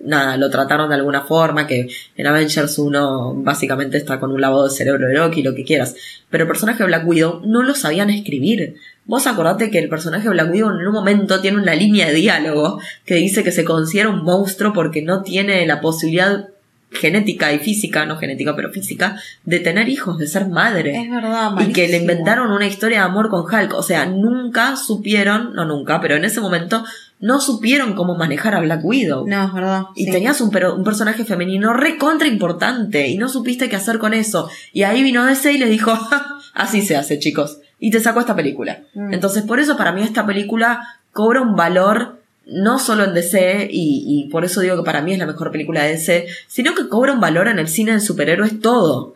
nada, lo trataron de alguna forma, que en Avengers uno básicamente está con un lavado de cerebro de Loki, lo que quieras. Pero el personaje de Black Widow no lo sabían escribir. Vos acordate que el personaje de Black Widow en un momento tiene una línea de diálogo que dice que se considera un monstruo porque no tiene la posibilidad genética y física, no genética pero física, de tener hijos, de ser madre Es verdad, y que le malísimo. inventaron una historia de amor con Hulk. O sea, nunca supieron, no nunca, pero en ese momento no supieron cómo manejar a Black Widow. No, es verdad. Y sí. tenías un, pero- un personaje femenino recontra importante y no supiste qué hacer con eso. Y ahí vino ese y les dijo, "Ja, así se hace chicos. Y te sacó esta película. Mm. Entonces por eso para mí esta película cobra un valor no solo en DC, y, y por eso digo que para mí es la mejor película de DC, sino que cobra un valor en el cine de superhéroes todo.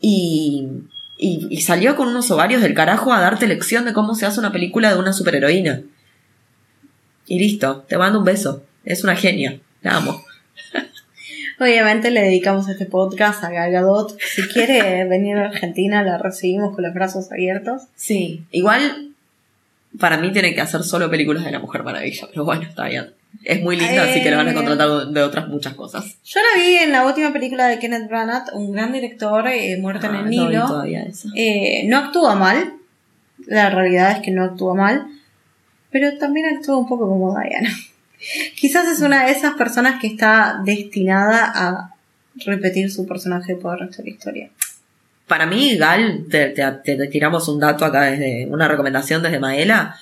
Y, y, y salió con unos ovarios del carajo a darte lección de cómo se hace una película de una superheroína. Y listo, te mando un beso. Es una genia. La amo. Obviamente le dedicamos este podcast a Gal Gadot. Si quiere venir a Argentina, la recibimos con los brazos abiertos. Sí. Igual Para mí tiene que hacer solo películas de la Mujer Maravilla, pero bueno, está bien. Es muy linda, así que le van a Eh. contratar de otras muchas cosas. Yo la vi en la última película de Kenneth Branagh, un gran director, eh, Muerto en Ah, el no vi Nilo. eso. Eh, no actúa mal. La realidad es que no actúa mal. Pero también actúa un poco como Diana. Quizás es una de esas personas que está destinada a repetir su personaje por el resto de la historia. Para mí, Gal, te, te- te- tiramos un dato acá desde una recomendación desde Maela.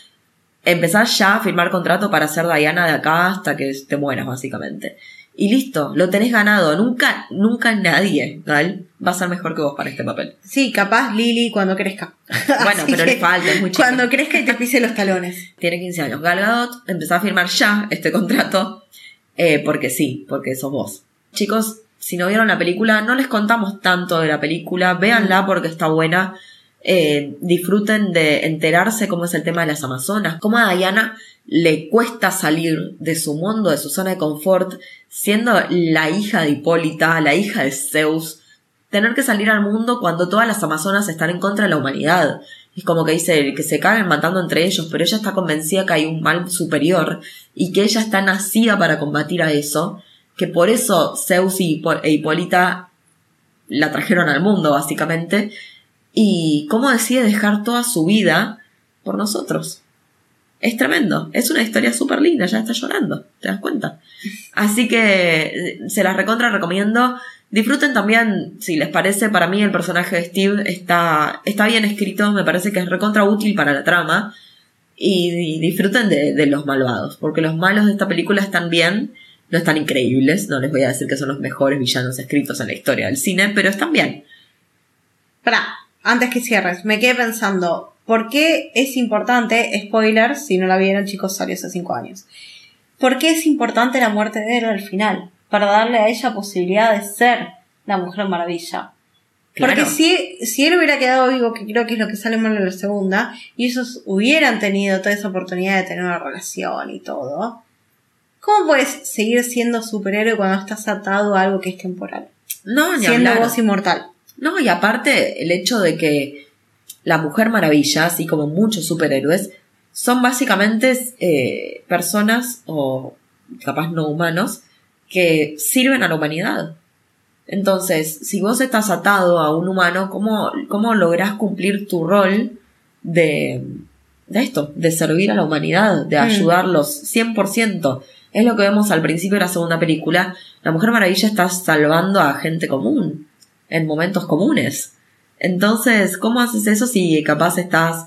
Empezar ya a firmar contrato para ser Diana de acá hasta que te mueras, básicamente. Y listo, lo tenés ganado. Nunca, nunca nadie, Gal, va a ser mejor que vos para este papel. Sí, capaz Lily cuando crezca. Bueno, pero le falta, es muy chica. Cuando crezca y te pise los talones. Tiene 15 años. Gal Gadot empezó a firmar ya este contrato. eh, porque sí, porque sos vos. Chicos, si no vieron la película, no les contamos tanto de la película. Véanla porque está buena. Eh, disfruten de enterarse cómo es el tema de las Amazonas. Cómo a Diana le cuesta salir de su mundo, de su zona de confort, siendo la hija de Hipólita, la hija de Zeus. Tener que salir al mundo cuando todas las Amazonas están en contra de la humanidad. Es como que dice que se caen matando entre ellos, pero ella está convencida que hay un mal superior y que ella está nacida para combatir a eso, que por eso Zeus y e Hipólita la trajeron al mundo, básicamente, y cómo decide dejar toda su vida por nosotros. Es tremendo, es una historia súper linda, ya está llorando, ¿te das cuenta? Así que eh, se las recontra recomiendo. Disfruten también, si les parece, para mí el personaje de Steve está, está bien escrito, me parece que es recontra útil para la trama. Y, disfruten de los malvados, porque los malos de esta película están bien, no están increíbles, no les voy a decir que son los mejores villanos escritos en la historia del cine, pero están bien. Pará, antes que cierres, me quedé pensando, ¿por qué es importante, spoiler, si no la vieron chicos, salió hace 5 años, ¿por qué es importante la muerte de él al final? Para darle a ella posibilidad de ser la Mujer Maravilla. Claro. Porque si, si él hubiera quedado vivo, que creo que es lo que sale mal en la segunda, y ellos hubieran tenido toda esa oportunidad de tener una relación y todo, ¿cómo puedes seguir siendo superhéroe cuando estás atado a algo que es temporal? No, ni Siendo hablar. vos inmortal. No, y aparte el hecho de que la Mujer Maravilla, así como muchos superhéroes, son básicamente eh, personas o capaz no humanos que sirven a la humanidad. Entonces, si vos estás atado a un humano, ¿cómo, cómo lográs cumplir tu rol de, de esto, de servir a la humanidad, de Mm. ayudarlos 100%? Es lo que vemos al principio de la segunda película. La Mujer Maravilla está salvando a gente común en momentos comunes. Entonces, ¿cómo haces eso si capaz estás,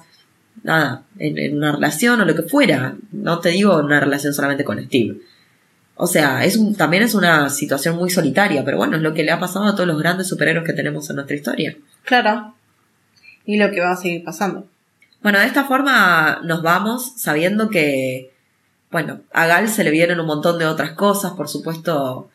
nada, en, en una relación o lo que fuera? No te digo una relación solamente con Steve. O sea, es un- también es una situación muy solitaria, pero bueno, es lo que le ha pasado a todos los grandes superhéroes que tenemos en nuestra historia. Claro. Y lo que va a seguir pasando. Bueno, de esta forma nos vamos sabiendo que, bueno, a Gal se le vienen un montón de otras cosas, por supuesto,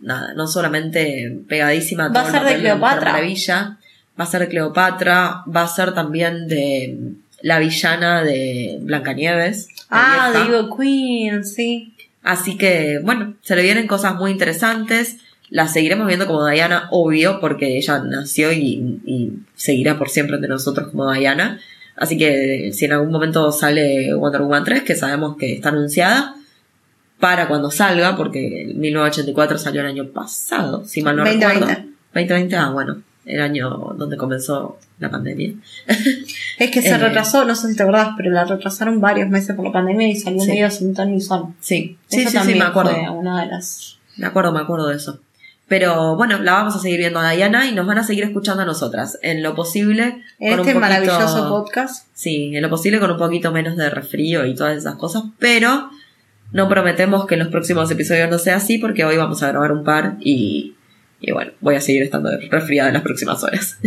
nada, no solamente pegadísima a Va a ser de Cleopatra. Maravilla, va a ser de Cleopatra, va a ser también de la villana de Blancanieves. la Ah. The Evil Queen, sí. Así que, bueno, se le vienen cosas muy interesantes. La seguiremos viendo como Diana, obvio, porque ella nació y, y seguirá por siempre entre nosotros como Diana. Así que si en algún momento sale Wonder Woman 3, que sabemos que está anunciada, para cuando salga, porque el 1984 salió el año pasado, si mal no 2020. recuerdo. 2020, ah, bueno, el año donde comenzó la pandemia. Es que se Eh. retrasó, no sé si te acordás, pero la retrasaron varios meses por la pandemia y salió Sí. medio sin ton ni son. Sí, sí, Eso sí, me acuerdo. fue una de las... Me acuerdo, me acuerdo de eso. Pero bueno, la vamos a seguir viendo a Diana y nos van a seguir escuchando a nosotras. En lo posible. En este poquito- maravilloso podcast. Sí, en lo posible con un poquito menos de resfrío y todas esas cosas. Pero no prometemos que en los próximos episodios no sea así porque hoy vamos a grabar un par y, y bueno, voy a seguir estando resfriada en las próximas horas.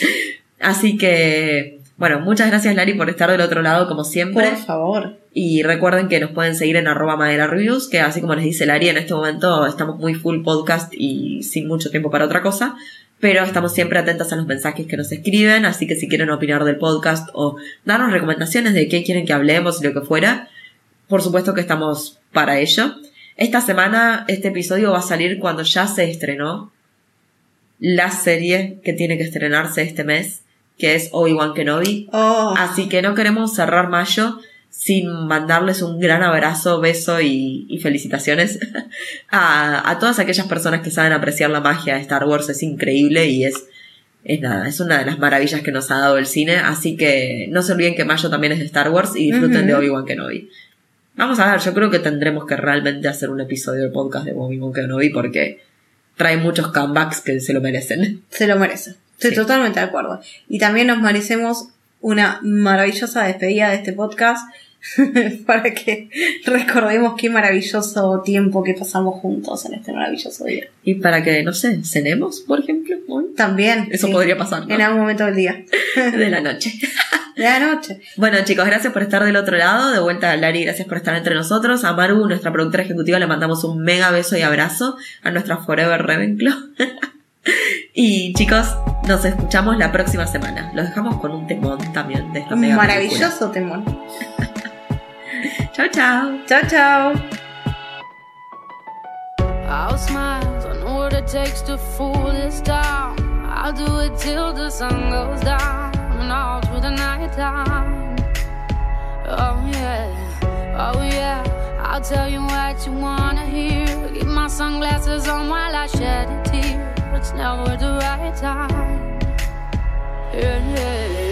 así que, bueno, muchas gracias Lari por estar del otro lado como siempre. Por favor. Y recuerden que nos pueden seguir en arroba madera reviews, que así como les dice Lari, en este momento estamos muy full podcast y sin mucho tiempo para otra cosa. Pero estamos siempre atentas a los mensajes que nos escriben, así que si quieren opinar del podcast o darnos recomendaciones de qué quieren que hablemos y lo que fuera, por supuesto que estamos para ello. Esta semana este episodio va a salir cuando ya se estrenó la serie que tiene que estrenarse este mes, que es Obi-Wan Kenobi. Oh, Así que no queremos cerrar mayo sin mandarles un gran abrazo, beso y, y felicitaciones a, a todas aquellas personas que saben apreciar la magia de Star Wars. Es increíble y es, es nada, es una de las maravillas que nos ha dado el cine. Así que no se olviden que mayo también es de Star Wars y disfruten de Obi-Wan Kenobi. Vamos a ver, yo creo que tendremos que realmente hacer un episodio del podcast de Obi-Wan Kenobi porque trae muchos comebacks que se lo merecen. se lo merece. Estoy Sí. totalmente de acuerdo. Y también nos merecemos una maravillosa despedida de este podcast para que recordemos qué maravilloso tiempo que pasamos juntos en este maravilloso día. Y para que, no sé, cenemos, por ejemplo, hoy. También. Eso sí, podría pasar, ¿no? En algún momento del día. de la noche. De la noche. Bueno, chicos, gracias por estar del otro lado. De vuelta a Lari, gracias por estar entre nosotros. A Maru, nuestra productora ejecutiva, le mandamos un mega beso y abrazo. A nuestra Forever Ravenclaw. y chicos, nos escuchamos la próxima semana. Los dejamos con un temón también de esta Un mega maravilloso temón. Chao, chao. Chao, chao. I'll smile, I know what it takes to fool this town. I'll do it till the sun goes down and all through the night time. Oh yeah, oh yeah, I'll tell you what you wanna hear. Keep my sunglasses on while I shed a tear. It's never the right time. Yeah, yeah.